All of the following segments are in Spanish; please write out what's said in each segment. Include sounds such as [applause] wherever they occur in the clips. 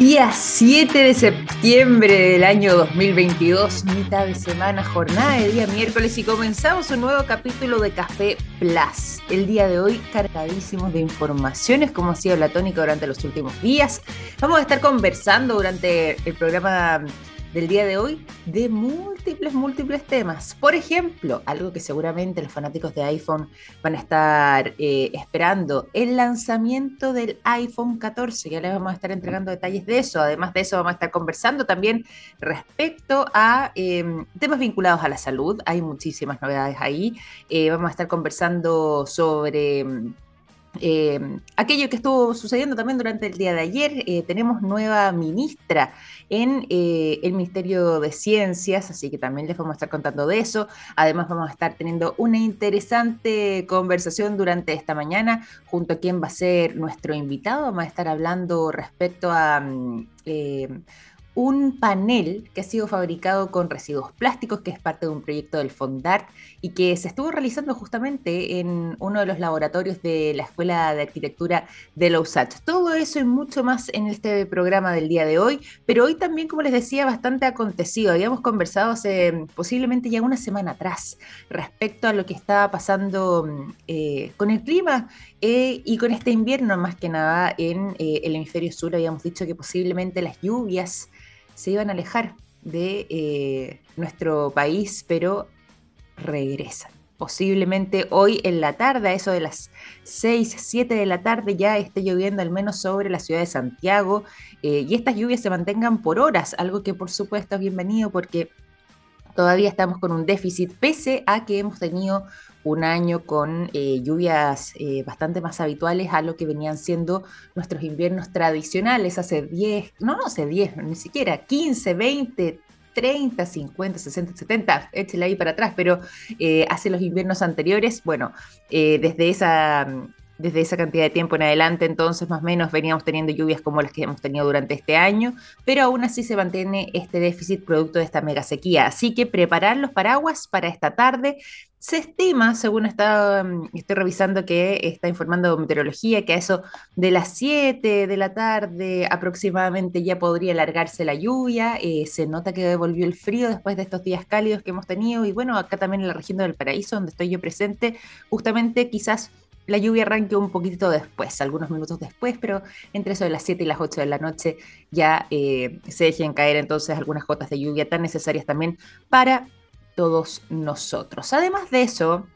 Día 7 de septiembre del año 2022, mitad de semana, jornada de día miércoles y comenzamos un nuevo capítulo de Café Plus. El día de hoy cargadísimos de informaciones como ha sido la tónica durante los últimos días. Vamos a estar conversando durante el programa del día de hoy de múltiples, múltiples temas. Por ejemplo, algo que seguramente los fanáticos de iPhone van a estar eh, esperando, el lanzamiento del iPhone 14. Ya les vamos a estar entregando detalles de eso. Además de eso, vamos a estar conversando también respecto a em, temas vinculados a la salud. Hay muchísimas novedades ahí. Eh, vamos a estar conversando sobre em, eh, aquello que estuvo sucediendo también durante el día de ayer, eh, tenemos nueva ministra en eh, el Ministerio de Ciencias, así que también les vamos a estar contando de eso. Además vamos a estar teniendo una interesante conversación durante esta mañana junto a quien va a ser nuestro invitado. Vamos a estar hablando respecto a... Mm, un panel que ha sido fabricado con residuos plásticos, que es parte de un proyecto del Fondart y que se estuvo realizando justamente en uno de los laboratorios de la Escuela de Arquitectura de Lausach. Todo eso y mucho más en este programa del día de hoy, pero hoy también, como les decía, bastante acontecido. Habíamos conversado hace posiblemente ya una semana atrás respecto a lo que estaba pasando eh, con el clima eh, y con este invierno más que nada en eh, el hemisferio sur. Habíamos dicho que posiblemente las lluvias se iban a alejar de eh, nuestro país, pero regresan. Posiblemente hoy en la tarde, a eso de las 6, 7 de la tarde, ya esté lloviendo al menos sobre la ciudad de Santiago eh, y estas lluvias se mantengan por horas, algo que por supuesto es bienvenido porque todavía estamos con un déficit, pese a que hemos tenido un año con eh, lluvias eh, bastante más habituales a lo que venían siendo nuestros inviernos tradicionales hace 10, no, no hace 10, ni siquiera 15, 20, 30, 50, 60, 70, échele ahí para atrás, pero eh, hace los inviernos anteriores, bueno, desde esa desde esa cantidad de tiempo en adelante, entonces más o menos veníamos teniendo lluvias como las que hemos tenido durante este año, pero aún así se mantiene este déficit producto de esta mega sequía. Así que preparar los paraguas para esta tarde. Se estima, según está, mm, estoy revisando que está informando meteorología, que a eso de las 7 de la tarde aproximadamente ya podría alargarse la lluvia. Eh, se nota que volvió el frío después de estos días cálidos que hemos tenido. Y bueno, acá también en la región del Paraíso, donde estoy yo presente, justamente quizás la lluvia arranque un poquito después, algunos minutos después, pero entre eso de las 7 y las 8 de la noche ya eh, se dejen caer entonces algunas gotas de lluvia tan necesarias también para todos nosotros. Además de eso,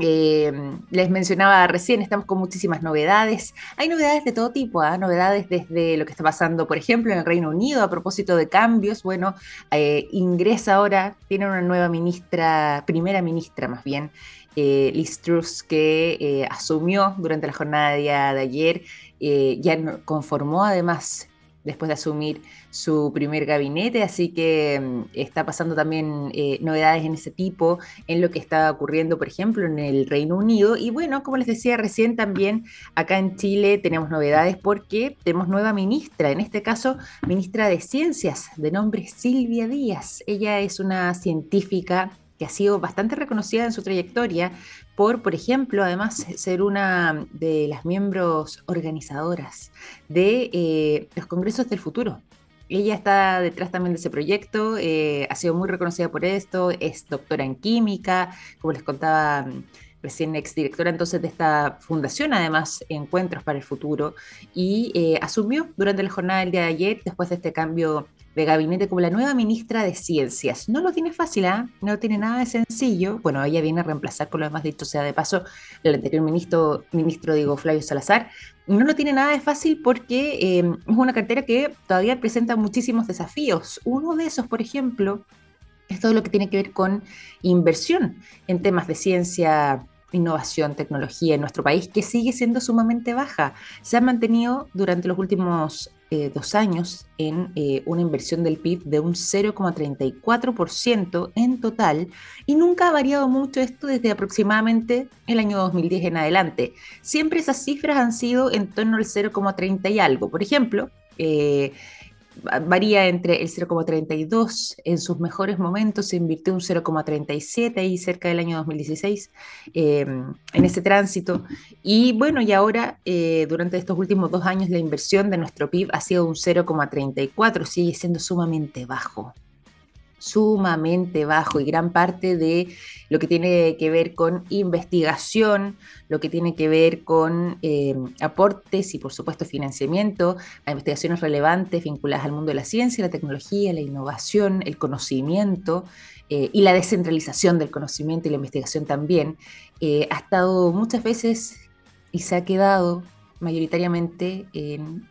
eh, les mencionaba recién, estamos con muchísimas novedades. Hay novedades de todo tipo, ¿ah? novedades desde lo que está pasando, por ejemplo, en el Reino Unido a propósito de cambios. Bueno, eh, ingresa ahora, tiene una nueva ministra, primera ministra más bien, eh, Liz Truss, que asumió durante la jornada de, de ayer, ya conformó además después de asumir su primer gabinete, así que mm, está pasando también novedades en ese tipo, en lo que está ocurriendo, por ejemplo, en el Reino Unido. Y bueno, como les decía recién, también acá en Chile tenemos novedades porque tenemos nueva ministra, en este caso, ministra de Ciencias, de nombre Silvia Díaz. Ella es una científica que ha sido bastante reconocida en su trayectoria por, por ejemplo, además ser una de las miembros organizadoras de eh, los Congresos del Futuro. Ella está detrás también de ese proyecto, eh, ha sido muy reconocida por esto, es doctora en química, como les contaba mm, recién exdirectora entonces de esta fundación, además Encuentros para el Futuro, y eh, asumió durante la jornada del día de ayer, después de este cambio de gabinete como la nueva ministra de Ciencias. No lo tiene fácil, ¿ah? no tiene nada de sencillo. Bueno, ella viene a reemplazar, con lo demás dicho sea de paso, el anterior ministro, ministro digo, Flavio Salazar. No lo tiene nada de fácil porque eh, es una cartera que todavía presenta muchísimos desafíos. Uno de esos, por ejemplo, es todo lo que tiene que ver con inversión en temas de ciencia innovación, tecnología en nuestro país, que sigue siendo sumamente baja. Se ha mantenido durante los últimos eh, dos años en eh, una inversión del PIB de un 0,34% en total y nunca ha variado mucho esto desde aproximadamente el año 2010 en adelante. Siempre esas cifras han sido en torno al 0,30 y algo. Por ejemplo, eh, varía entre el 0,32 en sus mejores momentos, se invirtió un 0,37 ahí cerca del año 2016 em, en ese tránsito. Y bueno, y ahora eh, durante estos últimos dos años la inversión de nuestro PIB ha sido un 0,34, sigue siendo sumamente bajo sumamente bajo y gran parte de lo que tiene que ver con investigación, lo que tiene que ver con eh, aportes y por supuesto financiamiento a investigaciones relevantes vinculadas al mundo de la ciencia, la tecnología, la innovación, el conocimiento eh, y la descentralización del conocimiento y la investigación también, eh, ha estado muchas veces y se ha quedado mayoritariamente en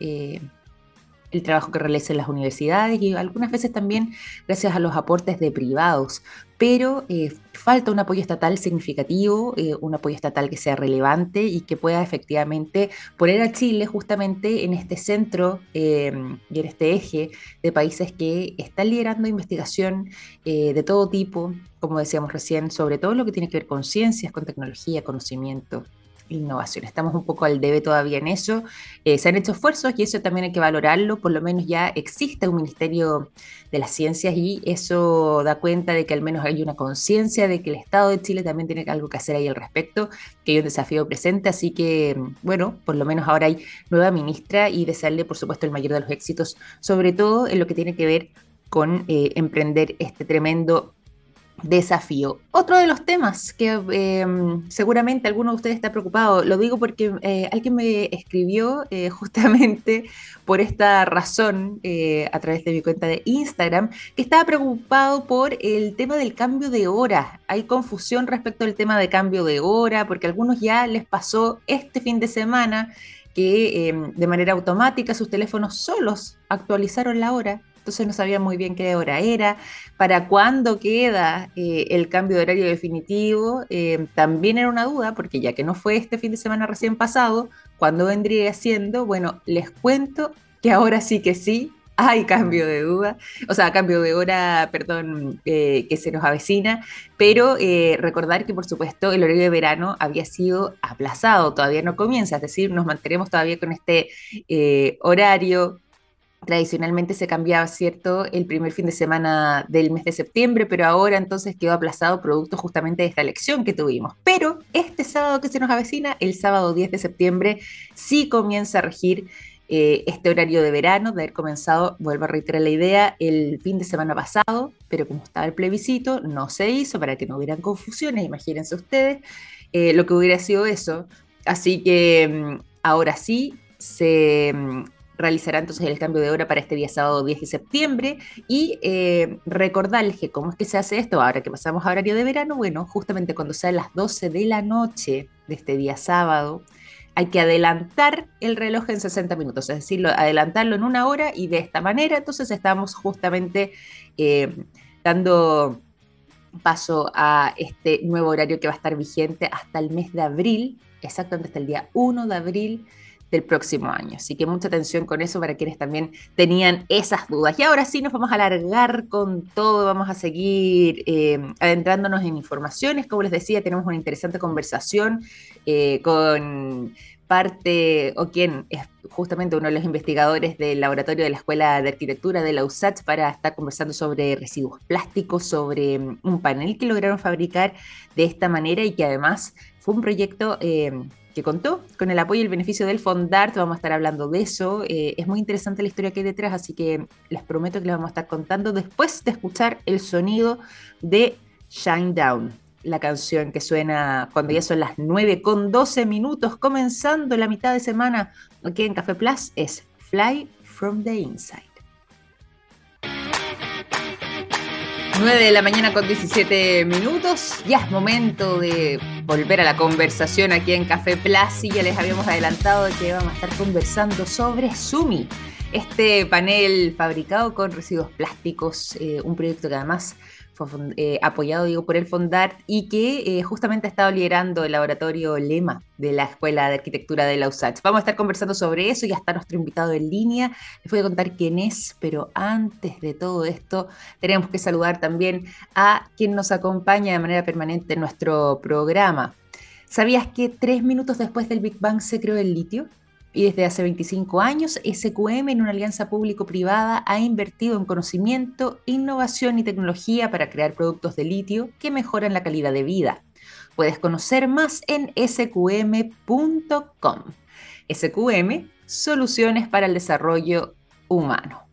el trabajo que realizan las universidades y algunas veces también gracias a los aportes de privados. Pero eh, falta un apoyo estatal significativo, eh, un apoyo estatal que sea relevante y que pueda efectivamente poner a Chile justamente en este centro eh, y en este eje de países que están liderando investigación de todo tipo, como decíamos recién, sobre todo lo que tiene que ver con ciencias, con tecnología, conocimiento innovación. Estamos un poco al debe todavía en eso. Eh, se han hecho esfuerzos y eso también hay que valorarlo. Por lo menos ya existe un Ministerio de las Ciencias y eso da cuenta de que al menos hay una conciencia de que el Estado de Chile también tiene algo que hacer ahí al respecto, que hay un desafío presente. Así que, bueno, por lo menos ahora hay nueva ministra y desearle, por supuesto, el mayor de los éxitos, sobre todo en lo que tiene que ver con eh, emprender este tremendo desafío. Otro de los temas que em, seguramente alguno de ustedes está preocupado, lo digo porque eh, alguien me escribió eh, [laughs] justamente por esta razón eh, a través de mi cuenta de Instagram, que estaba preocupado por el tema del cambio de hora. Hay confusión respecto al tema de cambio de hora, porque a algunos ya les pasó este fin de semana que em, de manera automática sus teléfonos solos actualizaron la hora entonces no sabía muy bien qué hora era, para cuándo queda eh, el cambio de horario definitivo, eh, también era una duda, porque ya que no fue este fin de semana recién pasado, ¿cuándo vendría siendo? Bueno, les cuento que ahora sí que sí, hay cambio de duda, o sea, cambio de hora, perdón, eh, que se nos avecina, pero recordar que por supuesto el horario de verano había sido aplazado, todavía no comienza, es decir, nos mantenemos todavía con este horario Tradicionalmente se cambiaba, ¿cierto?, el primer fin de semana del mes de septiembre, pero ahora entonces quedó aplazado producto justamente de esta elección que tuvimos. Pero este sábado que se nos avecina, el sábado 10 de septiembre, sí comienza a regir eh, este horario de verano, de haber comenzado, vuelvo a reiterar la idea, el fin de semana pasado, pero como estaba el plebiscito, no se hizo para que no hubieran confusiones, imagínense ustedes eh, lo que hubiera sido eso. Así que mm, ahora sí se mm, realizará entonces el cambio de hora para este día sábado 10 de septiembre. Y eh, recordarles que cómo es que se hace esto ahora que pasamos a horario de verano, bueno, justamente cuando sean las 12 de la noche de este día sábado, hay que adelantar el reloj en 60 minutos, es decir, adelantarlo en una hora y de esta manera entonces estamos justamente eh, dando paso a este nuevo horario que va a estar vigente hasta el mes de abril, exactamente hasta el día 1 de abril del próximo año. Así que mucha atención con eso para quienes también tenían esas dudas. Y ahora sí nos vamos a alargar con todo, vamos a seguir eh, adentrándonos en informaciones. Como les decía, tenemos una interesante conversación eh, con parte o quien es justamente uno de los investigadores del laboratorio de la Escuela de Arquitectura de la USACH para estar conversando sobre residuos plásticos, sobre mm, un panel que lograron fabricar de esta manera y que además fue un proyecto eh, que contó con el apoyo y el beneficio del Fondart. Vamos a estar hablando de eso. Eh, es muy interesante la historia que hay detrás, así que les prometo que les vamos a estar contando después de escuchar el sonido de Shine Down, la canción que suena cuando ya son las 9 con 12 minutos, comenzando la mitad de semana aquí en Café Plus, es Fly from the Inside. 9 de la mañana con 17 minutos. Ya es momento de volver a la conversación aquí en Café y ya les habíamos adelantado que vamos a estar conversando sobre Sumi, este panel fabricado con residuos plásticos, eh, un proyecto que además fue eh, apoyado digo, por el Fondart y que eh, justamente ha estado liderando el laboratorio Lema de la Escuela de Arquitectura de la USACH. Vamos a estar conversando sobre eso, ya está nuestro invitado en línea, les voy a contar quién es, pero antes de todo esto tenemos que saludar también a quien nos acompaña de manera permanente en nuestro programa. ¿Sabías que tres minutos después del Big Bang se creó el litio? Y desde hace 25 años, SQM, en una alianza público-privada, ha invertido en conocimiento, innovación y tecnología para crear productos de litio que mejoran la calidad de vida. Puedes conocer más en sqm.com. SQM, soluciones para el desarrollo humano.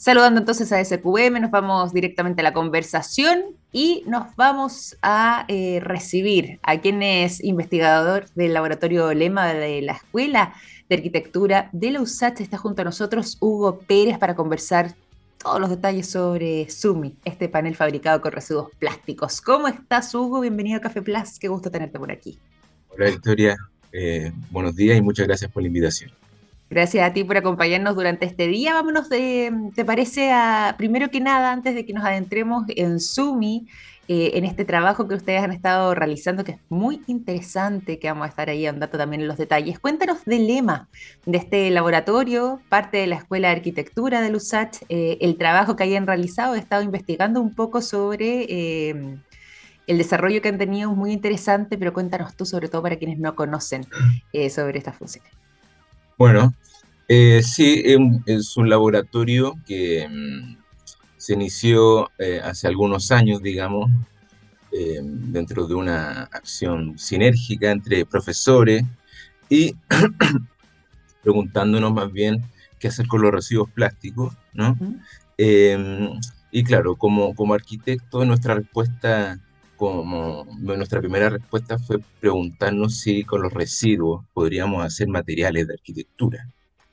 Saludando entonces a SQM, nos vamos directamente a la conversación y nos vamos a eh, recibir a quien es investigador del laboratorio Lema de la Escuela de Arquitectura de la USACH. Está junto a nosotros Hugo Pérez para conversar todos los detalles sobre Sumi, este panel fabricado con residuos plásticos. ¿Cómo estás, Hugo? Bienvenido a Café Plus. Qué gusto tenerte por aquí. Hola, Victoria. Eh, buenos días y muchas gracias por la invitación. Gracias a ti por acompañarnos durante este día. Vámonos, de, ¿te parece? A, primero que nada, antes de que nos adentremos en Sumi, eh, en este trabajo que ustedes han estado realizando, que es muy interesante, que vamos a estar ahí andando también en los detalles. Cuéntanos del lema de este laboratorio, parte de la Escuela de Arquitectura de LUSACH, eh, el trabajo que hayan realizado. He estado investigando un poco sobre eh, el desarrollo que han tenido, muy interesante, pero cuéntanos tú, sobre todo para quienes no conocen sobre estas funciones. Bueno, eh, sí, es un laboratorio que mm, se inició eh, hace algunos años, digamos, eh, dentro de una acción sinérgica entre profesores y [coughs] preguntándonos más bien qué hacer con los residuos plásticos, ¿no? y claro, como, como arquitecto, nuestra respuesta como nuestra primera respuesta fue preguntarnos si con los residuos podríamos hacer materiales de arquitectura,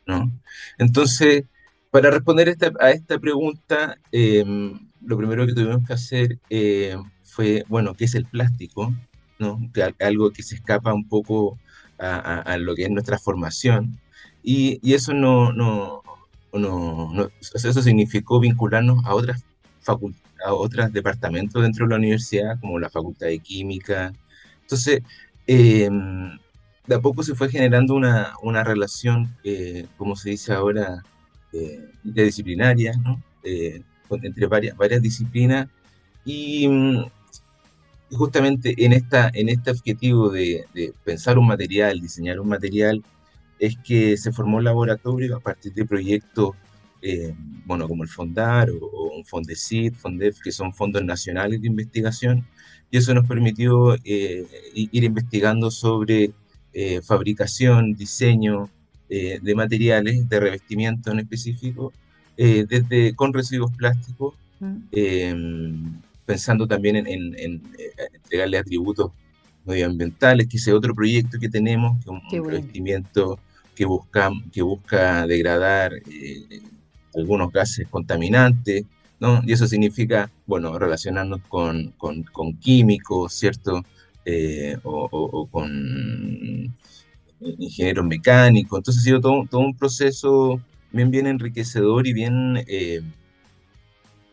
¿no? Entonces, para responder a esta pregunta, em, lo primero que tuvimos que hacer eh, fue, bueno, ¿qué es el plástico? ¿no? algo que se escapa un poco a, lo que es nuestra formación. Y, y eso no, no, no, no, eso significó vincularnos a otras facultades a otros departamentos dentro de la universidad, como la Facultad de Química. Entonces, em, de a poco se fue generando una, una relación, eh, como se dice ahora, eh, interdisciplinaria, ¿no? Eh, entre varias, varias disciplinas. Y, justamente en, esta, en este objetivo de, de, pensar un material, diseñar un material, es que se formó un laboratorio a partir de proyectos eh, bueno, como el FONDAR o, un FONDECID, FONDEF, que son fondos nacionales de investigación, y eso nos permitió eh, ir investigando sobre eh, fabricación, diseño de materiales, de revestimiento en específico, desde con residuos plásticos, mm. pensando también en, entregarle atributos medioambientales, que es otro proyecto que tenemos, que es un, revestimiento que busca, que busca degradar algunos gases contaminantes, ¿no? Y eso significa, bueno, relacionarnos con, con, químicos, ¿cierto? Eh, o, con ingenieros mecánicos. Entonces ha sido todo, todo un proceso bien, bien enriquecedor y bien eh,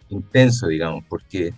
intenso, digamos, porque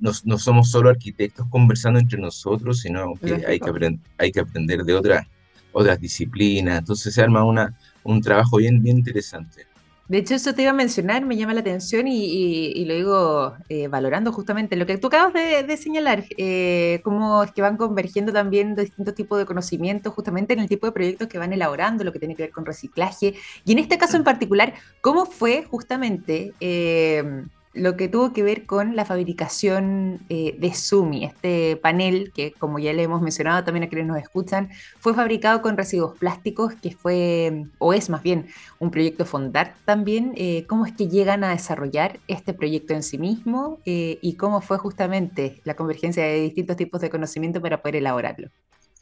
no, no, somos solo arquitectos conversando entre nosotros, sino que hay que, hay que aprender de otras, otras disciplinas. Entonces se arma una, un trabajo bien, bien interesante. De hecho, eso te iba a mencionar, me llama la atención y, lo digo eh, valorando justamente lo que tú acabas de, señalar, eh, cómo es que van convergiendo también distintos tipos de conocimientos justamente en el tipo de proyectos que van elaborando, lo que tiene que ver con reciclaje. Y en este caso en particular, ¿cómo fue justamente eh, lo que tuvo que ver con la fabricación eh, de Sumi, este panel que, como ya le hemos mencionado también a quienes nos escuchan, fue fabricado con residuos plásticos, que fue, o es más bien, un proyecto Fondart también. Eh, ¿Cómo es que llegan a desarrollar este proyecto en sí mismo eh, y cómo fue justamente la convergencia de distintos tipos de conocimiento para poder elaborarlo?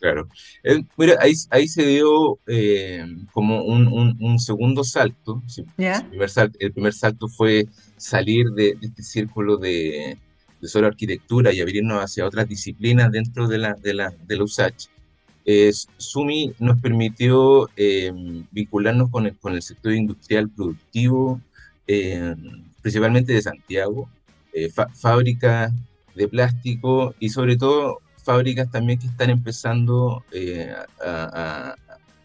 Claro. Eh, ahí, ahí, se dio eh, como un, segundo salto. El, primer salto. fue salir de, este círculo de, solo arquitectura y abrirnos hacia otras disciplinas dentro de la, de la, de la USACH. Sumi nos permitió eh, vincularnos con el, con el sector industrial productivo, principalmente de Santiago, fábricas de plástico y sobre todo fábricas también que están empezando eh, a,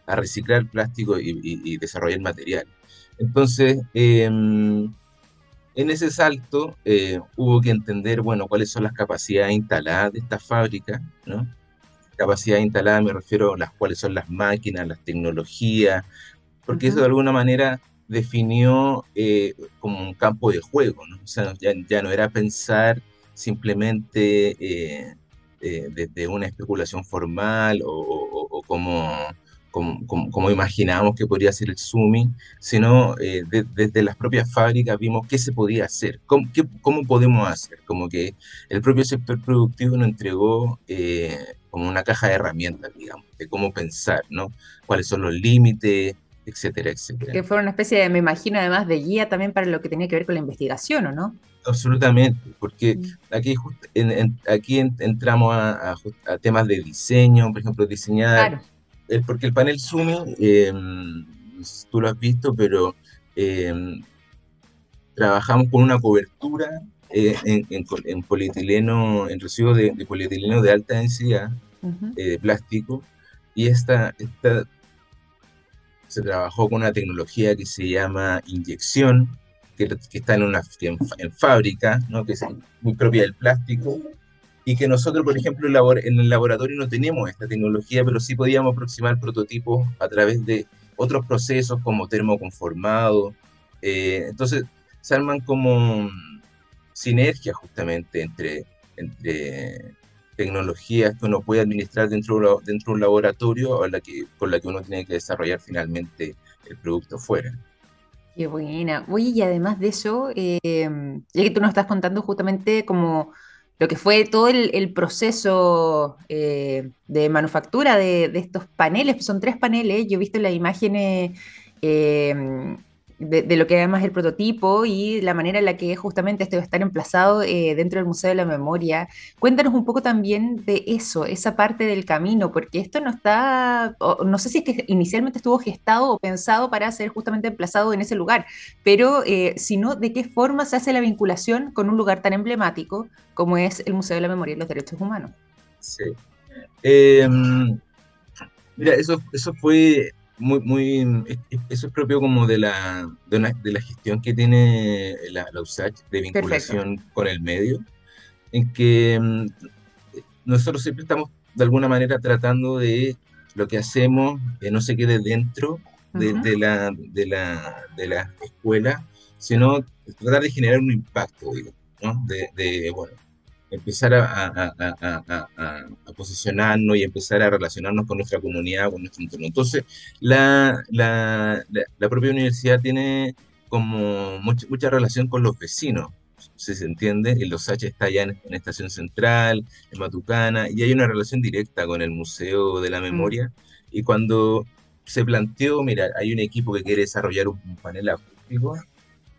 reciclar plástico y, desarrollar material. Entonces, em, en ese salto eh, hubo que entender, bueno, cuáles son las capacidades instaladas de esta fábrica, ¿no? capacidad instalada me refiero a las cuáles son las máquinas, las tecnologías, porque eso de alguna manera definió eh, como un campo de juego, ¿no? O sea, ya, no era pensar simplemente eh, eh, desde una especulación formal o, como, como, como, imaginábamos que podría ser el SUMI, sino desde las propias fábricas vimos qué se podía hacer, cómo, cómo podemos hacer, como que el propio sector productivo nos entregó como una caja de herramientas, digamos, de cómo pensar, ¿no? Cuáles son los límites, etcétera, etcétera. Que fue una especie de, me imagino, además de guía también para lo que tenía que ver con la investigación, ¿o no? Absolutamente, porque mm. aquí, aquí entramos a, temas de diseño, por ejemplo, diseñar, claro. porque el panel Sumi, em, tú lo has visto, pero em, trabajamos con una cobertura eh, en, polietileno, en residuos de, polietileno de alta densidad, eh, de plástico, y esta, esta se trabajó con una tecnología que se llama inyección, que, está en una en, fábrica, ¿no? que es muy propia del plástico, y que nosotros, por ejemplo, en el laboratorio no tenemos esta tecnología, pero sí podíamos aproximar prototipos a través de otros procesos como termoconformado. Eh, entonces, se arman como sinergias justamente entre, entre tecnologías que uno puede administrar dentro, dentro de un laboratorio o la que, con la que uno tiene que desarrollar finalmente el producto fuera. Qué buena. Oye, y además de eso, em, ya que tú nos estás contando justamente como lo que fue todo el, proceso eh, de manufactura de, estos paneles, son tres paneles, yo he visto las imágenes eh, de, lo que además es el prototipo y la manera en la que justamente este va a estar emplazado eh, dentro del Museo de la Memoria. Cuéntanos un poco también de eso, esa parte del camino, porque esto no está, no sé si es que inicialmente estuvo gestado o pensado para ser justamente emplazado en ese lugar, pero eh, sino de qué forma se hace la vinculación con un lugar tan emblemático como es el Museo de la Memoria y los Derechos Humanos. Sí. Em, mira, eso, eso fue muy, muy, eso es propio como de la, de, la gestión que tiene la, la USACH de vinculación con el medio, en que mm, nosotros siempre estamos de alguna manera tratando de lo que hacemos que no se quede dentro de, la, de, la, de la escuela, sino tratar de generar un impacto, digo, ¿no? de, de, bueno, empezar a, posicionarnos y empezar a relacionarnos con nuestra comunidad, con nuestro entorno. Entonces, la, la, propia universidad tiene como mucha, mucha relación con los vecinos, si se entiende, el Los H está allá en, Estación Central, en Matucana, y hay una relación directa con el Museo de la mm. Memoria, y cuando se planteó, mira, hay un equipo que quiere desarrollar un, panel acústico,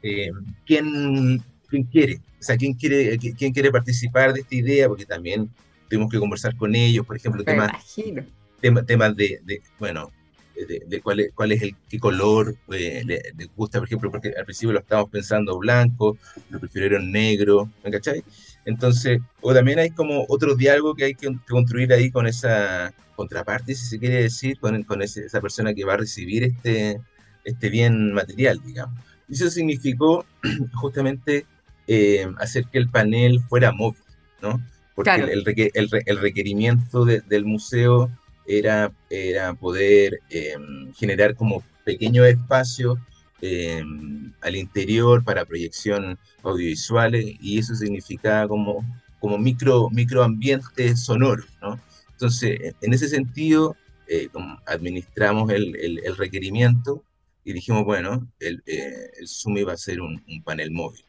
eh, ¿quién, ¿quién quiere? O sea, ¿quién quiere, quién quiere participar de esta idea? Porque también tuvimos que conversar con ellos, por ejemplo, temas, temas de, bueno, de, cuál, es, cuál es el qué color eh, le, gusta, por ejemplo, porque al principio lo estábamos pensando blanco, lo prefirieron negro, ¿me cachai? Entonces, o también hay como otro diálogo que hay que construir ahí con esa contraparte, si se quiere decir, con, con esa persona que va a recibir este, este bien material, digamos. Y eso significó [clears throat] justamente eh, hacer que el panel fuera móvil, ¿no? Porque el, el, requerimiento del museo era, era poder em, generar como pequeños espacios em, al interior para proyección audiovisuales y eso significaba como, como micro, microambientes sonoros, ¿no? Entonces, en ese sentido, eh, administramos el, requerimiento y dijimos, bueno, el, eh, el Zoom va a ser un panel móvil.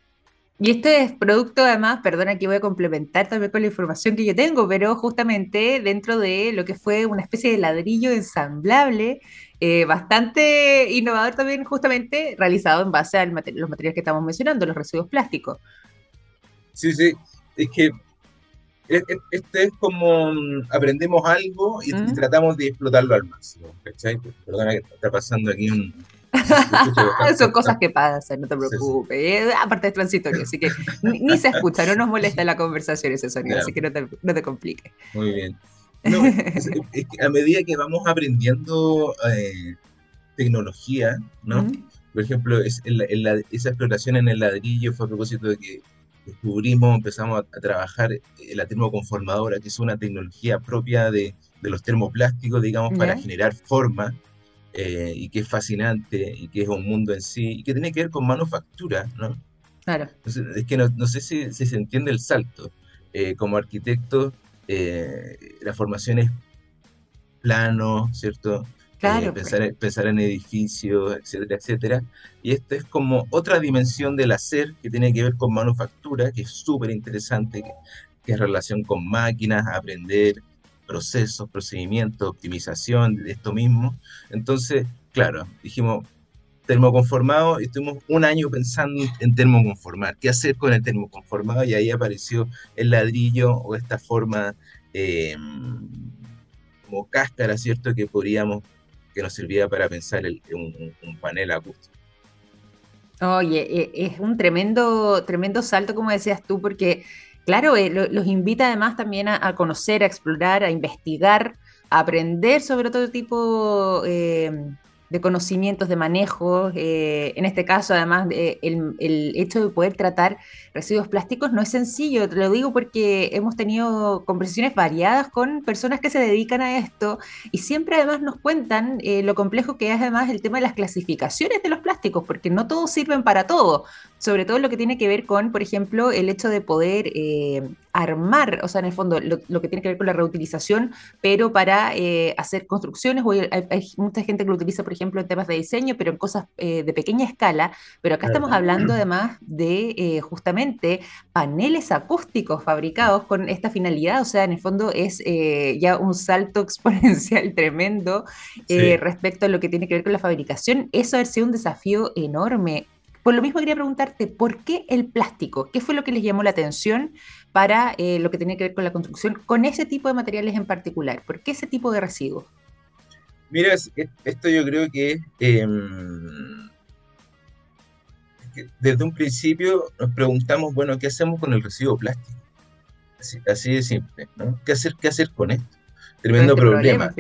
Y este es producto, además, perdona que voy a complementar también con la información que yo tengo, pero justamente dentro de lo que fue una especie de ladrillo ensamblable, eh, bastante innovador también, justamente realizado en base a los materiales que estamos mencionando, los residuos plásticos. Sí, sí, es que e, e, este es como mm, aprendemos algo y, tratamos de explotarlo al máximo. ¿cachai? Perdona que está pasando aquí un, [laughs] Son [laughs] cosas que pasan, no te preocupes. Eh, aparte es transitorio, así que ni, se escucha, no nos molesta la conversación ese sonido, así que no te, no te compliques. Muy bien. a medida que vamos aprendiendo eh, tecnología, ¿no? Por ejemplo, es, esa exploración en el ladrillo fue a propósito de que descubrimos, empezamos a, trabajar eh, la termoconformadora, que es una tecnología propia de, de los termoplásticos, digamos, para generar forma, eh, y que es fascinante, y que es un mundo en sí, y que tiene que ver con manufactura, ¿no? Claro. es que no, no sé si, si, se entiende el salto. Eh, como arquitecto, eh, la formación es plano, ¿cierto? Claro, pues. pensar, pensar, en edificios, etcétera, etcétera. Y esto es como otra dimensión del hacer que tiene que ver con manufactura, que es súper interesante, que, que, es relación con máquinas, aprender procesos, procedimientos, optimización de esto mismo. Entonces, claro, dijimos, termoconformado y estuvimos un año pensando en termoconformar, qué hacer con el termoconformado y ahí apareció el ladrillo o esta forma eh, como cáscara, ¿cierto? Que podríamos, que nos servía para pensar un, panel acústico. Oye, e, es un tremendo, tremendo salto, como decías tú, porque, claro, eh, los invita además también a, conocer, a explorar, a investigar, a aprender sobre todo tipo eh, de conocimientos de manejo. Eh, en este caso, además, el, el, hecho de poder tratar residuos plásticos no es sencillo. Te lo digo porque hemos tenido conversaciones variadas con personas que se dedican a esto y siempre además nos cuentan eh, lo complejo que es además el tema de las clasificaciones de los plásticos, porque no todos sirven para todo sobre todo lo que tiene que ver con, por ejemplo, el hecho de poder eh, armar, o sea, en el fondo, lo, que tiene que ver con la reutilización, pero para eh, hacer construcciones, hay, mucha gente que lo utiliza, por ejemplo, en temas de diseño, pero en cosas eh, de pequeña escala, pero acá estamos hablando además de justamente paneles acústicos fabricados con esta finalidad, o sea, en el fondo es ya un salto [laughs] exponencial tremendo respecto a lo que tiene que ver con la fabricación. Eso ha sido un desafío enorme. Por lo mismo quería preguntarte, ¿por qué el plástico? ¿Qué fue lo que les llamó la atención para eh, lo que tenía que ver con la construcción, con ese tipo de materiales en particular? ¿Por qué ese tipo de residuos? Mira, esto yo creo que, em, desde un principio nos preguntamos, bueno, ¿qué hacemos con el residuo plástico? Así, de simple, ¿no? ¿Qué hacer, qué hacer con esto? Tremendo problema.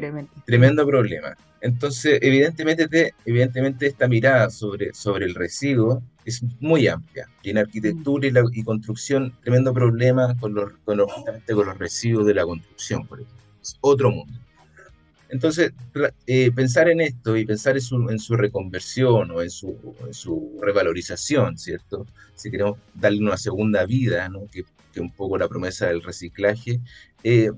tremendo problema. Entonces, evidentemente, evidentemente esta mirada sobre, sobre el residuo es muy amplia. Y en arquitectura y, construcción, tremendo problema con los, con los, con los residuos de la construcción, por ejemplo. Es otro mundo. Entonces, eh, pensar en esto y pensar en su, en su reconversión o en su, en su, revalorización, ¿cierto? Si queremos darle una segunda vida, ¿no? que, que un poco la promesa del reciclaje, eh,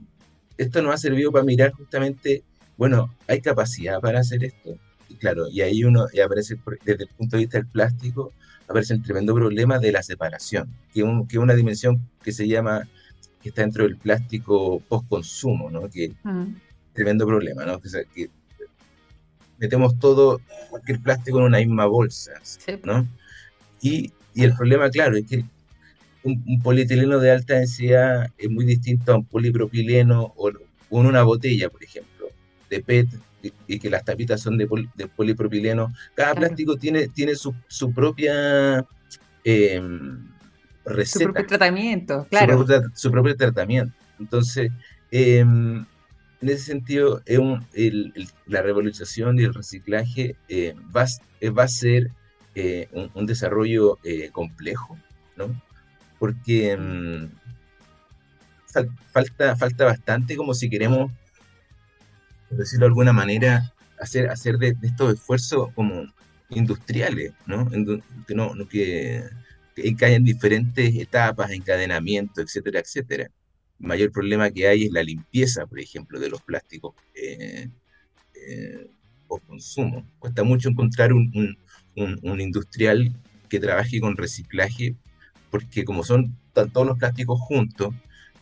esto nos ha servido para mirar justamente bueno, hay capacidad para hacer esto. Y claro, y ahí uno y aparece, desde el punto de vista del plástico, aparece el tremendo problema de la separación, que es un, una dimensión que se llama, que está dentro del plástico post-consumo, ¿no? Que mm. tremendo problema, ¿no? que metemos todo, cualquier plástico en una misma bolsa, ¿no? Y, y, el problema, claro, es que un, un, polietileno de alta densidad es muy distinto a un polipropileno o, en una botella, por ejemplo de PET y, que las tapitas son de, polipropileno. Cada plástico tiene, tiene su, su propia eh, receta. Su propio tratamiento, claro. Su propio, tratamiento. Entonces, em, en ese sentido, es la revalorización y el reciclaje eh, va, va, a ser eh, un, desarrollo complejo, ¿no? Porque em, falta, falta bastante como si queremos por decirlo de alguna manera, hacer, hacer de, estos esfuerzos como industriales, ¿no? que, no, que, que hayan diferentes etapas, encadenamiento, etcétera, etcétera. El mayor problema que hay es la limpieza, por ejemplo, de los plásticos eh, eh, por consumo. Cuesta mucho encontrar un, un, industrial que trabaje con reciclaje, porque como son todos los plásticos juntos,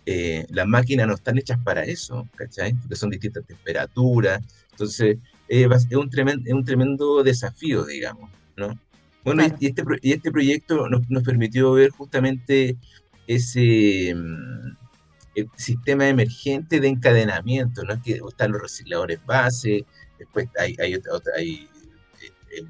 eh, las máquinas no están hechas para eso, ¿cachai? Porque son distintas temperaturas. Entonces, eh, es, un tremendo, es un tremendo desafío, digamos, ¿no? Bueno, y, este, y este proyecto nos, nos permitió ver justamente ese mm, sistema emergente de encadenamiento, ¿no? Que están los recicladores base, después hay, hay, hay eh,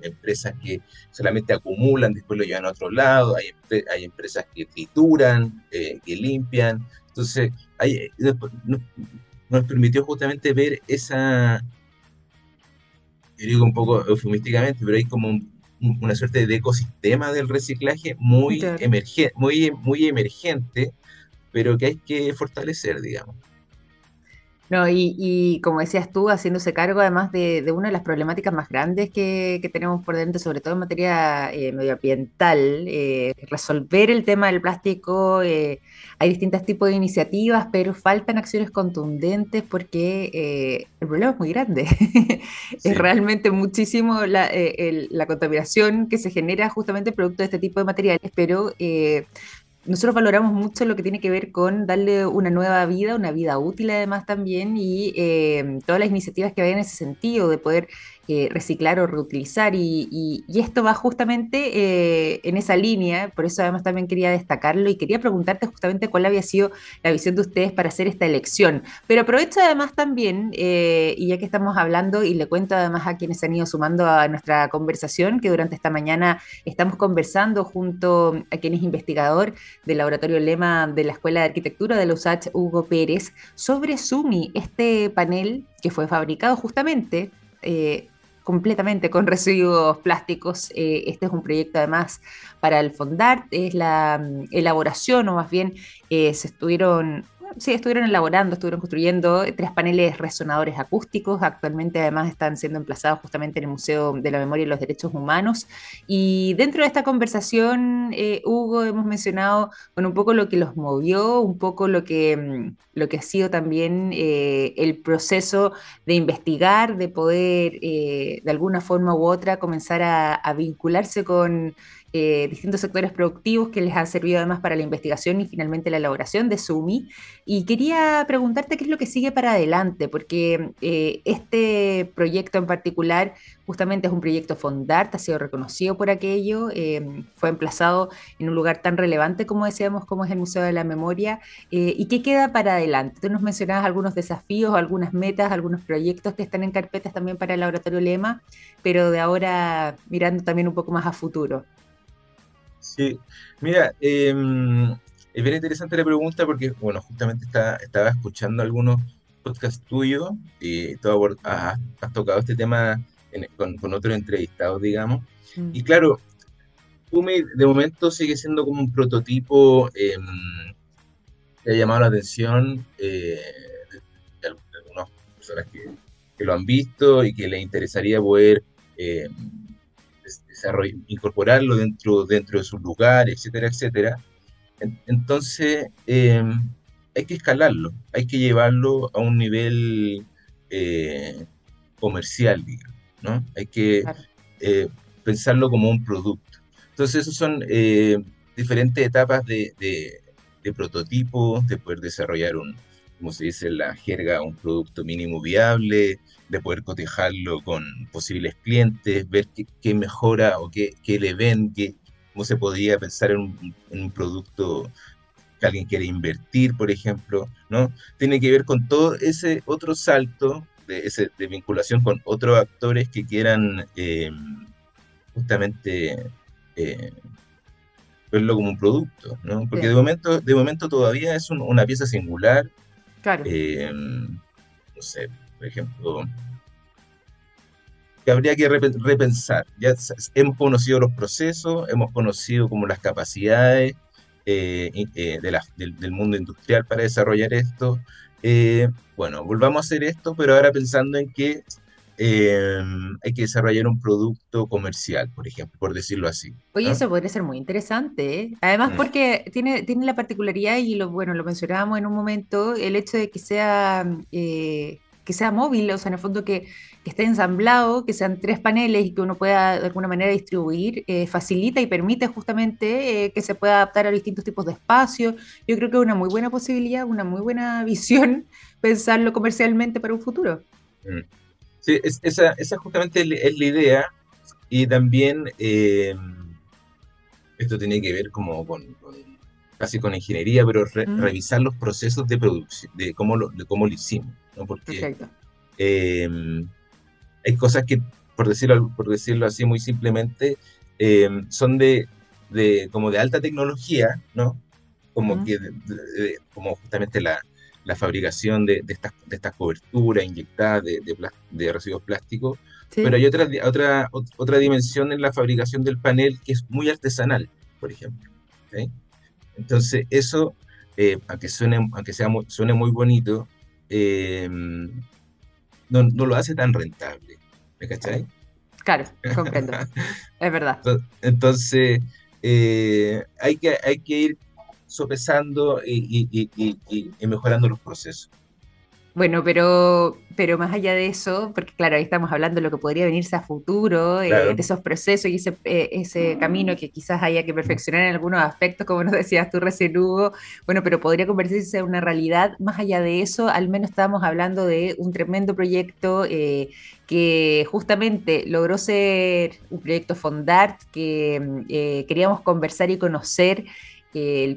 empresas que solamente acumulan, después lo llevan a otro lado, hay, hay empresas que trituran, que limpian, entonces, ahí, nos, permitió justamente ver esa, yo digo un poco eufemísticamente, pero hay como una suerte de ecosistema del reciclaje muy, emergente, muy, muy emergente, pero que hay que fortalecer, digamos. No, y, como decías tú, haciéndose cargo además de, una de las problemáticas más grandes que, tenemos por dentro, sobre todo en materia eh, medioambiental, eh, resolver el tema del plástico. Eh, hay distintos tipos de iniciativas, pero faltan acciones contundentes porque el problema es muy grande. [laughs] es realmente muchísimo la, la, contaminación que se genera justamente producto de este tipo de materiales, pero nosotros valoramos mucho lo que tiene que ver con darle una nueva vida, una vida útil además también, y eh, todas las iniciativas que vayan en ese sentido, de poder eh, reciclar o reutilizar. Y, esto va justamente eh, en esa línea, por eso además también quería destacarlo y quería preguntarte justamente cuál había sido la visión de ustedes para hacer esta elección. Pero aprovecho además también, eh, y ya que estamos hablando, y le cuento además a quienes se han ido sumando a nuestra conversación, que durante esta mañana estamos conversando junto a quien es investigador del laboratorio Lema de la Escuela de Arquitectura de la USACH, Hugo Pérez, sobre SUMI, este panel que fue fabricado justamente completamente con [laughs] residuos plásticos. Eh, este es un proyecto además para el Fondart, es la mm, elaboración o más bien eh, se estuvieron sí, estuvieron elaborando, estuvieron construyendo tres paneles resonadores acústicos. Actualmente, además, están siendo emplazados justamente en el Museo de la Memoria y los Derechos Humanos. Y dentro de esta conversación, eh, Hugo, hemos mencionado un poco lo que los movió, un poco lo que, mm, lo que ha sido también eh, el proceso de investigar, de poder, eh, de alguna forma u otra, comenzar a vincularse con eh, distintos sectores productivos que les ha servido además para la investigación y finalmente la elaboración de SUMI. Y quería preguntarte qué es lo que sigue para adelante, porque eh, este proyecto en particular justamente es un proyecto Fondart, ha sido reconocido por aquello, eh, fue emplazado en un lugar tan relevante como decíamos, como es el Museo de la Memoria. ¿Y qué queda para adelante? Tú nos mencionabas algunos desafíos, algunas metas, algunos proyectos que están en carpetas también para el Laboratorio Lema, pero de ahora mirando también un poco más a futuro. Sí, mira, em, es bien interesante la pregunta porque, bueno, justamente estaba escuchando algunos podcasts tuyos y tú has, tocado este tema con, con otros entrevistados, digamos. Mm. Y claro, Pumi de momento sigue siendo como un prototipo em, que ha llamado la atención eh, de, algunas personas que, que, lo han visto y que les interesaría poder em, incorporarlo dentro, dentro de su lugar, etcétera, etcétera. Entonces, em, hay que escalarlo, hay que llevarlo a un nivel eh, comercial, digamos, ¿no? Hay que eh, pensarlo como un producto. Entonces, esas son eh, diferentes etapas de, de, de prototipo, de poder desarrollar un, como se dice en la jerga, un producto mínimo viable, de poder cotejarlo con posibles clientes, ver qué, mejora o qué, le ven, qué, cómo se podría pensar en un, producto que alguien quiere invertir, por ejemplo, ¿no? Tiene que ver con todo ese otro salto de, ese, de vinculación con otros actores que quieran eh, justamente eh, verlo como un producto, ¿no? Porque de momento, de momento todavía es una pieza singular. Claro. Eh, no sé, por ejemplo, que habría que repensar. Ya hemos conocido los procesos, hemos conocido como las capacidades eh, eh, del, mundo industrial para desarrollar esto. Bueno, volvamos a hacer esto, pero ahora pensando en que hay que desarrollar un producto comercial, por ejemplo, por decirlo así. Oye, eso podría ser muy interesante. Además, mm. porque tiene, tiene la particularidad, y lo, bueno, lo mencionábamos en un momento, el hecho de que sea que sea móvil, o sea, en el fondo que, esté ensamblado, que sean tres paneles y que uno pueda de alguna manera distribuir, eh, facilita y permite justamente eh, que se pueda adaptar a distintos tipos de espacios. Yo creo que es una muy buena posibilidad, una muy buena [laughs] visión pensarlo comercialmente para un futuro. Mm. Sí, esa, esa justamente es la idea y también eh, esto tiene que ver como con, casi con ingeniería, pero revisar los procesos de producción, de cómo lo, de cómo lo hicimos. ¿no? Porque em, hay cosas que, por decirlo, por decirlo así muy simplemente, em, son de, de, como de alta tecnología, ¿no? Como, que, como justamente la, la fabricación de, de, estas, de estas coberturas inyectadas de, de, residuos plásticos, pero hay otra, otra, otra dimensión en la fabricación del panel que es muy artesanal, por ejemplo. Entonces, eso, eh, aunque, suene, aunque sea suene muy bonito, em, no, no, lo hace tan rentable. ¿Me cachai? Claro, comprendo. [laughs] es verdad. Entonces, eh, hay, que, hay que ir sopesando y, y mejorando los procesos. Bueno, pero, pero más allá de eso, porque claro, ahí estamos hablando de lo que podría venirse a futuro, eh, de esos procesos y ese, eh, ese camino que quizás haya que perfeccionar en algunos aspectos, como nos decías tú recién, Hugo, bueno, pero podría convertirse en una realidad. Más allá de eso, al menos estamos hablando de un tremendo proyecto eh, que justamente logró ser un proyecto Fondart, que queríamos conversar y conocer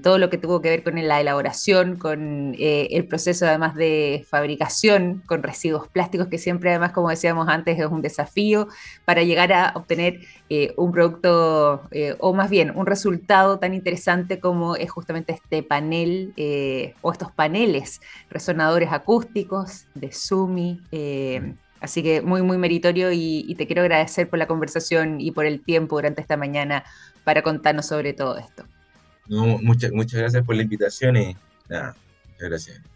todo lo que tuvo que ver con la elaboración, con eh, el proceso además de fabricación con residuos plásticos, que siempre además, como decíamos antes, es un desafío para llegar a obtener eh, un producto eh, o más bien un resultado tan interesante como es justamente este panel o estos paneles resonadores acústicos de Sumi. Así que muy, muy meritorio y, te quiero agradecer por la conversación y por el tiempo durante esta mañana para contarnos sobre todo esto muchas, muchas gracias por la invitación y nada, muchas gracias.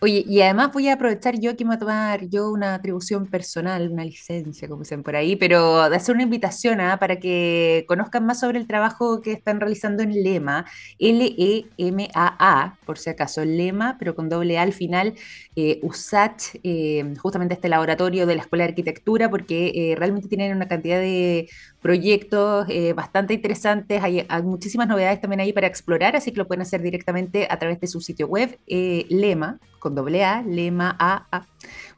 Oye, y además voy a aprovechar yo que me voy a tomar yo una atribución personal, una licencia, como dicen por ahí, pero de hacer una invitación ¿ah? para que conozcan más sobre el trabajo que están realizando en Lema, L-E-M-A-A, por si acaso, Lema, pero con doble A al final, eh, eh, justamente este laboratorio de la Escuela de Arquitectura, porque eh, realmente tienen una cantidad de proyectos eh, bastante interesantes, hay, muchísimas novedades también ahí para explorar, así que lo pueden hacer directamente a través de su sitio web, lema, con doble A, lema A, A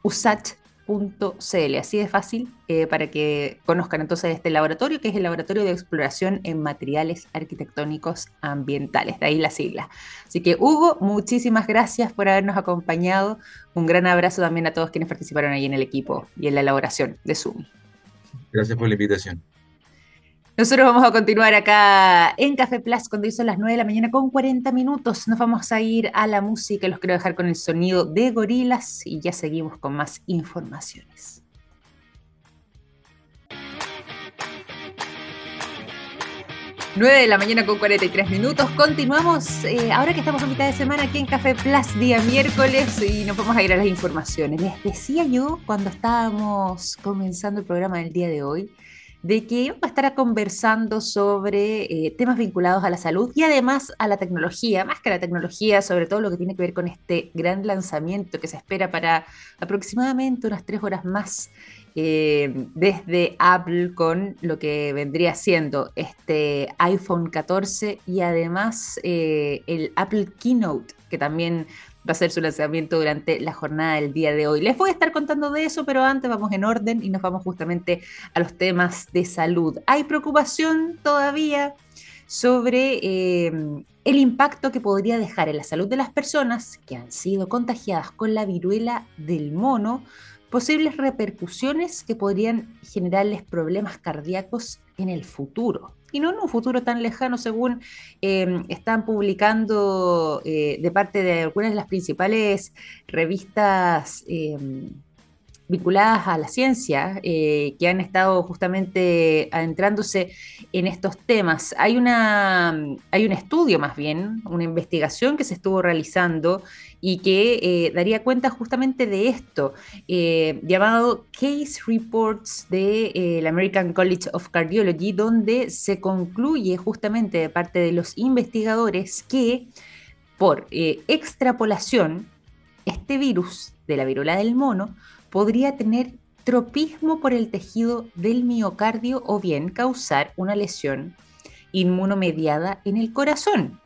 usach.cl, así de fácil eh, para que conozcan entonces este laboratorio, que es el Laboratorio de Exploración en Materiales Arquitectónicos Ambientales, de ahí la sigla. Así que Hugo, muchísimas gracias por habernos acompañado, un gran abrazo también a todos quienes participaron ahí en el equipo y en la elaboración de Zoom. Gracias por la invitación. Nosotros vamos a continuar acá en Café Plus cuando son las 9 de la mañana con 40 minutos. Nos vamos a ir a la música, los quiero dejar con el sonido de gorilas y ya seguimos con más informaciones. 9 de la mañana con 43 minutos. Continuamos eh, ahora que estamos a mitad de semana aquí en Café Plus, día miércoles, y nos vamos a ir a las informaciones. Les decía yo cuando estábamos comenzando el programa del día de hoy de que vamos a estar conversando sobre eh, temas vinculados a la salud y además a la tecnología, más que a la tecnología, sobre todo lo que tiene que ver con este gran lanzamiento que se espera para aproximadamente unas tres horas más eh, desde Apple con lo que vendría siendo este iPhone 14 y además eh, el Apple Keynote, que también va a ser su lanzamiento durante la jornada del día de hoy. Les voy a estar contando de eso, pero antes vamos en orden y nos vamos justamente a los temas de salud. Hay preocupación todavía sobre eh, el impacto que podría dejar en la salud de las personas que han sido contagiadas con la viruela del mono, posibles repercusiones que podrían generarles problemas cardíacos en el futuro y no en un futuro tan lejano, según em, están publicando eh, de parte de algunas de las principales revistas em, vinculadas a la ciencia, eh, que han estado justamente adentrándose en estos temas. Hay, una, hay un estudio más bien, una investigación que se estuvo realizando y que eh, daría cuenta justamente de esto, eh, llamado Case Reports del American College of Cardiology, donde se concluye justamente de parte de los investigadores que por extrapolación, este virus de la viruela del mono podría tener tropismo por el tejido del miocardio o bien causar una lesión inmunomediada en el corazón.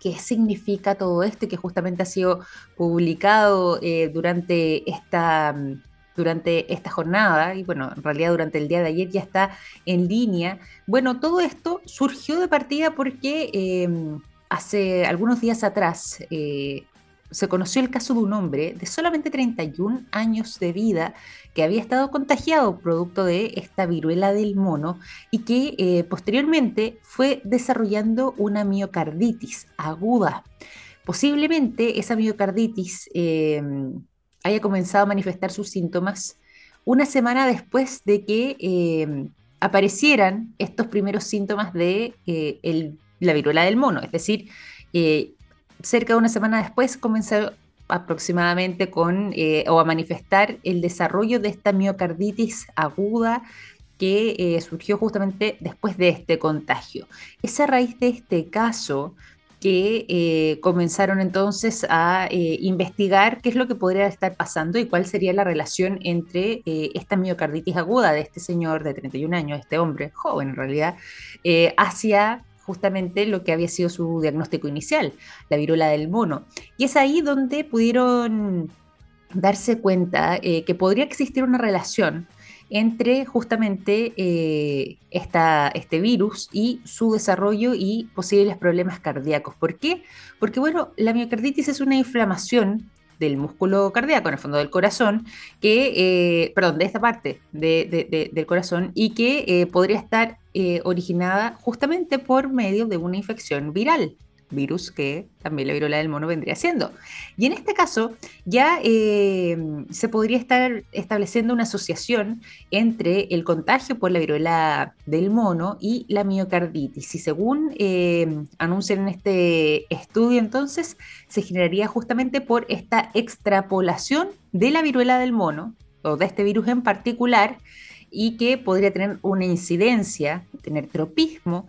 ¿Qué significa todo esto que justamente ha sido publicado eh, durante esta durante esta jornada, y bueno, en realidad durante el día de ayer ya está en línea. Bueno, todo esto surgió de partida porque em, hace algunos días atrás eh, se conoció el caso de un hombre de solamente 31 años de vida que había estado contagiado producto de esta viruela del mono y que eh, posteriormente fue desarrollando una miocarditis aguda. Posiblemente esa miocarditis eh, haya comenzado a manifestar sus síntomas una semana después de que eh, aparecieran estos primeros síntomas de la viruela del mono, es decir, cerca de una semana después comenzó aproximadamente con eh, o a manifestar el desarrollo de esta miocarditis aguda que eh, surgió justamente después de este contagio. Es a raíz de este caso que eh, comenzaron entonces a investigar qué es lo que podría estar pasando y cuál sería la relación entre esta miocarditis aguda de este señor de 31 años, este hombre joven en realidad, hacia justamente lo que había sido su diagnóstico inicial, la viruela del mono. Y es ahí donde pudieron darse cuenta eh, que podría existir una relación entre justamente eh, este virus y su desarrollo y posibles problemas cardíacos. ¿Por qué? Porque, bueno, la miocarditis es una inflamación del músculo cardíaco, en el fondo del corazón, que, eh, perdón, de esta parte del corazón, y que eh, podría estar eh, originada justamente por medio de una infección viral virus que también la viruela del mono vendría siendo. Y en este caso ya eh, se podría estar estableciendo una asociación entre el contagio por la viruela del mono y la miocarditis. Y según eh, anuncian en este estudio, entonces se generaría justamente por esta extrapolación de la viruela del mono o de este virus en particular y que podría tener una incidencia, tener tropismo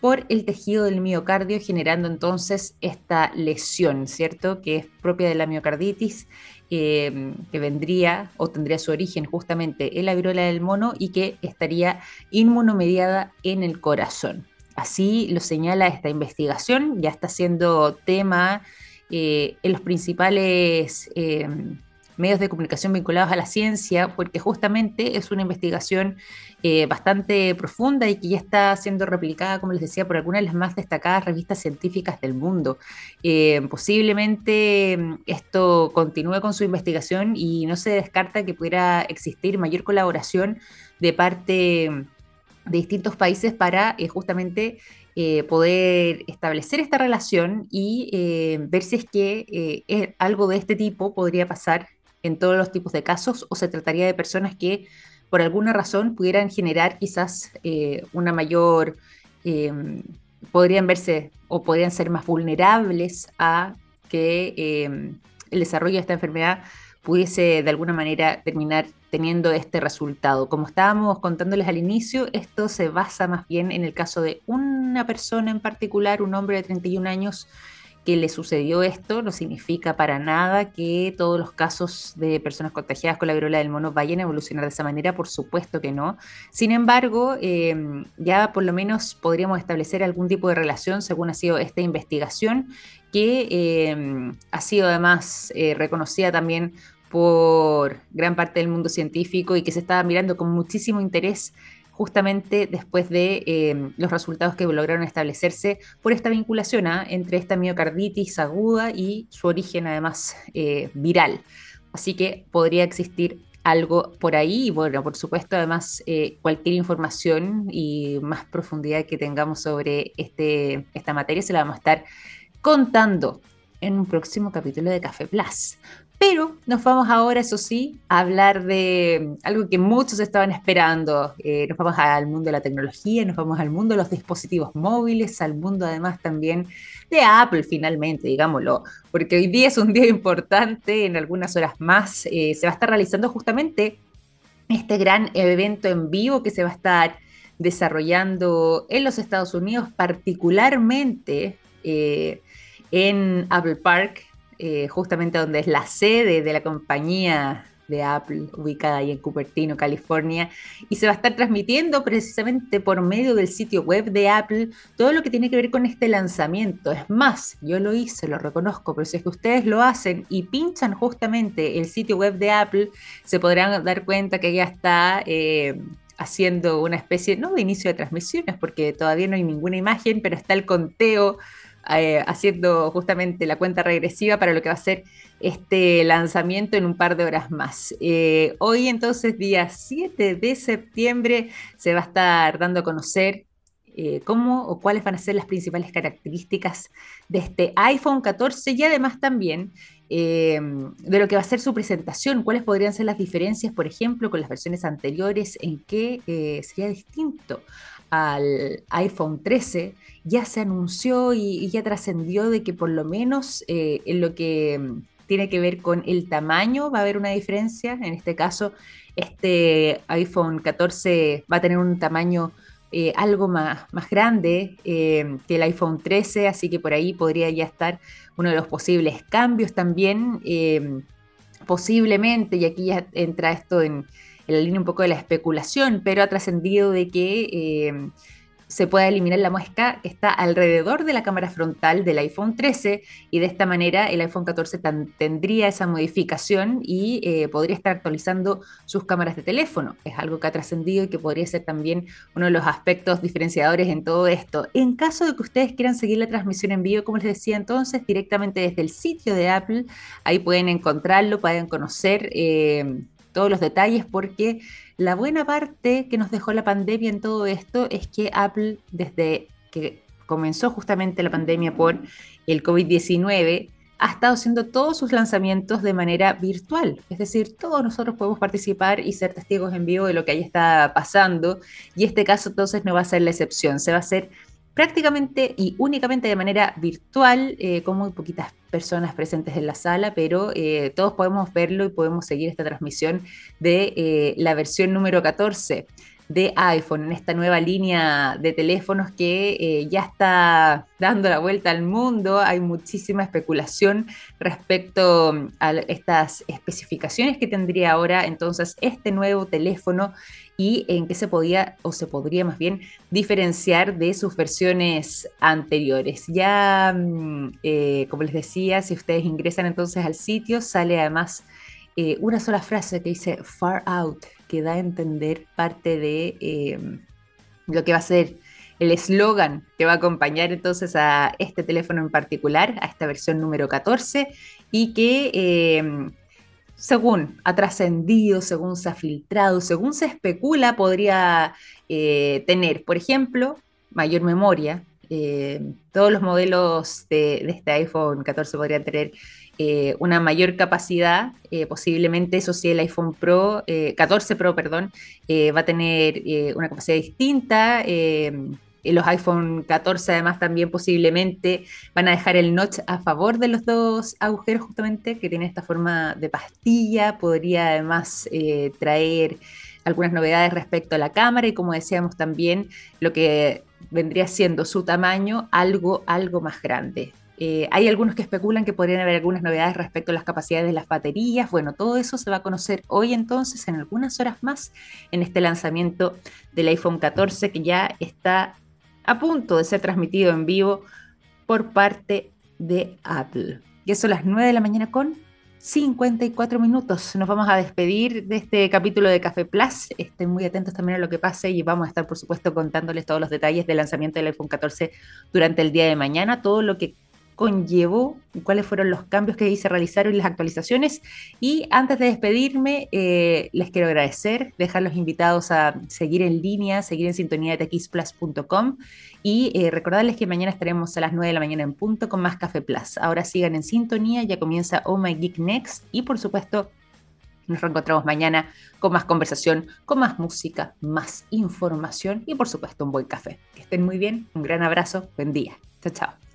por el tejido del miocardio, generando entonces esta lesión, ¿cierto? Que es propia de la miocarditis, eh, que vendría o tendría su origen justamente en la viruela del mono y que estaría inmunomediada en el corazón. Así lo señala esta investigación, ya está siendo tema eh, en los principales eh, medios de comunicación vinculados a la ciencia, porque justamente es una investigación eh, bastante profunda y que ya está siendo replicada, como les decía, por algunas de las más destacadas revistas científicas del mundo. Eh, posiblemente mm, esto continúe con su investigación y no se descarta que pudiera existir mayor colaboración de parte mm, de distintos países para eh, justamente poder establecer esta relación y ver si es que algo de este tipo podría pasar en todos los tipos de casos o se trataría de personas que por alguna razón pudieran generar quizás eh, una mayor, em, podrían verse o podrían ser más vulnerables a que em, el desarrollo de esta enfermedad pudiese de alguna manera terminar teniendo este resultado. Como estábamos contándoles al inicio, esto se basa más bien en el caso de una persona en particular, un hombre de 31 años, que le sucedió esto no significa para nada que todos los casos de personas contagiadas con la viruela del mono vayan a evolucionar de esa manera, por supuesto que no. Sin embargo, em, ya por lo menos podríamos establecer algún tipo de relación según ha sido esta investigación, que em, ha sido además eh, reconocida también por gran parte del mundo científico y que se está mirando con muchísimo interés justamente después de eh, los resultados que lograron establecerse por esta vinculación ¿ah? entre esta miocarditis aguda y su origen además eh, viral. Así que podría existir algo por ahí y bueno, por supuesto además eh, cualquier información y más profundidad que tengamos sobre este, esta materia se la vamos a estar contando en un próximo capítulo de Café Plus. Pero nos vamos ahora, eso sí, a hablar de algo que muchos estaban esperando. Eh, nos vamos al mundo de la tecnología, nos vamos al mundo de los dispositivos móviles, al mundo además también de Apple finalmente, digámoslo, porque hoy día es un día importante, en algunas horas más eh, se va a estar realizando justamente este gran evento en vivo que se va a estar desarrollando en los Estados Unidos, particularmente eh, en Apple Park, eh, justamente donde es la sede de la compañía de Apple, ubicada ahí en Cupertino, California, y se va a estar transmitiendo precisamente por medio del sitio web de Apple todo lo que tiene que ver con este lanzamiento. Es más, yo lo hice, lo reconozco, pero si es que ustedes lo hacen y pinchan justamente el sitio web de Apple, se podrán dar cuenta que ya está... Eh, haciendo una especie, no de inicio de transmisiones, porque todavía no hay ninguna imagen, pero está el conteo eh, haciendo justamente la cuenta regresiva para lo que va a ser este lanzamiento en un par de horas más. Eh, hoy entonces, día 7 de septiembre, se va a estar dando a conocer eh, cómo o cuáles van a ser las principales características de este iPhone 14 y además también de lo que va a ser su presentación, cuáles podrían ser las diferencias, por ejemplo, con las versiones anteriores, en qué sería distinto al iPhone 13, ya se anunció y, ya trascendió de que por lo menos eh, en lo que mm, tiene que ver con el tamaño, va a haber una diferencia. En este caso, este iPhone 14 va a tener un tamaño eh, algo más, más grande eh, que el iPhone 13, así que por ahí podría ya estar uno de los posibles cambios también, posiblemente, y aquí ya entra esto en, en, la línea un poco de la especulación, pero ha trascendido de que se pueda eliminar la muesca que está alrededor de la cámara frontal del iPhone 13 y de esta manera el iPhone 14 tendría esa modificación y eh, podría estar actualizando sus cámaras de teléfono. Es algo que ha trascendido y que podría ser también uno de los aspectos diferenciadores en todo esto. En caso de que ustedes quieran seguir la transmisión en vivo, como les decía entonces, directamente desde el sitio de Apple, ahí pueden encontrarlo, pueden conocer eh, todos los detalles porque la buena parte que nos dejó la pandemia en todo esto es que Apple, desde que comenzó justamente la pandemia por el COVID-19, ha estado haciendo todos sus lanzamientos de manera virtual. Es decir, todos nosotros podemos participar y ser testigos en vivo de lo que ahí está pasando. Y este caso entonces no va a ser la excepción. Se va a hacer prácticamente y únicamente de manera virtual, eh, con muy poquitas personas presentes en la sala, pero eh, todos podemos verlo y podemos seguir esta transmisión de eh, la versión número 14 de iPhone en esta nueva línea de teléfonos que ya está dando la vuelta al mundo. Hay muchísima especulación respecto a estas especificaciones que tendría ahora entonces este nuevo teléfono y en qué se podía o se podría más bien diferenciar de sus versiones anteriores. Ya, mm, eh, como les decía, si ustedes ingresan entonces al sitio, sale además eh, una sola frase que dice far out, que da a entender parte de em, lo que va a ser el eslogan que va a acompañar entonces a este teléfono en particular, a esta versión número 14, y que em, según ha trascendido, según se ha filtrado, según se especula, podría eh, tener, por ejemplo, mayor memoria. Eh, todos los modelos de, este iPhone 14 podrían tener eh, una mayor capacidad, posiblemente eso sí el iPhone Pro, 14 Pro, perdón, va a tener una capacidad distinta, los iPhone 14 además también posiblemente van a dejar el notch a favor de los dos agujeros justamente, que tiene esta forma de pastilla, podría además eh, traer algunas novedades respecto a la cámara y como decíamos también lo que vendría siendo su tamaño algo, algo más grande. Eh, hay algunos que especulan que podrían haber algunas novedades respecto a las capacidades de las baterías. Bueno, todo eso se va a conocer hoy entonces, en algunas horas más, en este lanzamiento del iPhone 14 que ya está a punto de ser transmitido en vivo por parte de Apple. Y eso a las 9 de la mañana con 54 minutos. Nos vamos a despedir de este capítulo de Café Plus. Estén muy atentos también a lo que pase y vamos a estar, por supuesto, contándoles todos los detalles del lanzamiento del iPhone 14 durante el día de mañana, todo lo que conllevó cuáles fueron los cambios que se realizaron y las actualizaciones. Y antes de despedirme, eh, les quiero agradecer, dejar los invitados a seguir en línea, seguir en sintonía de txplus.com y eh, recordarles que mañana estaremos a las 9 de la mañana en punto con más Café Plus. Ahora sigan en sintonía, ya comienza Oh My Geek Next y por supuesto nos reencontramos mañana con más conversación, con más música, más información y por supuesto un buen café. Que estén muy bien, un gran abrazo, buen día. Chao, chao.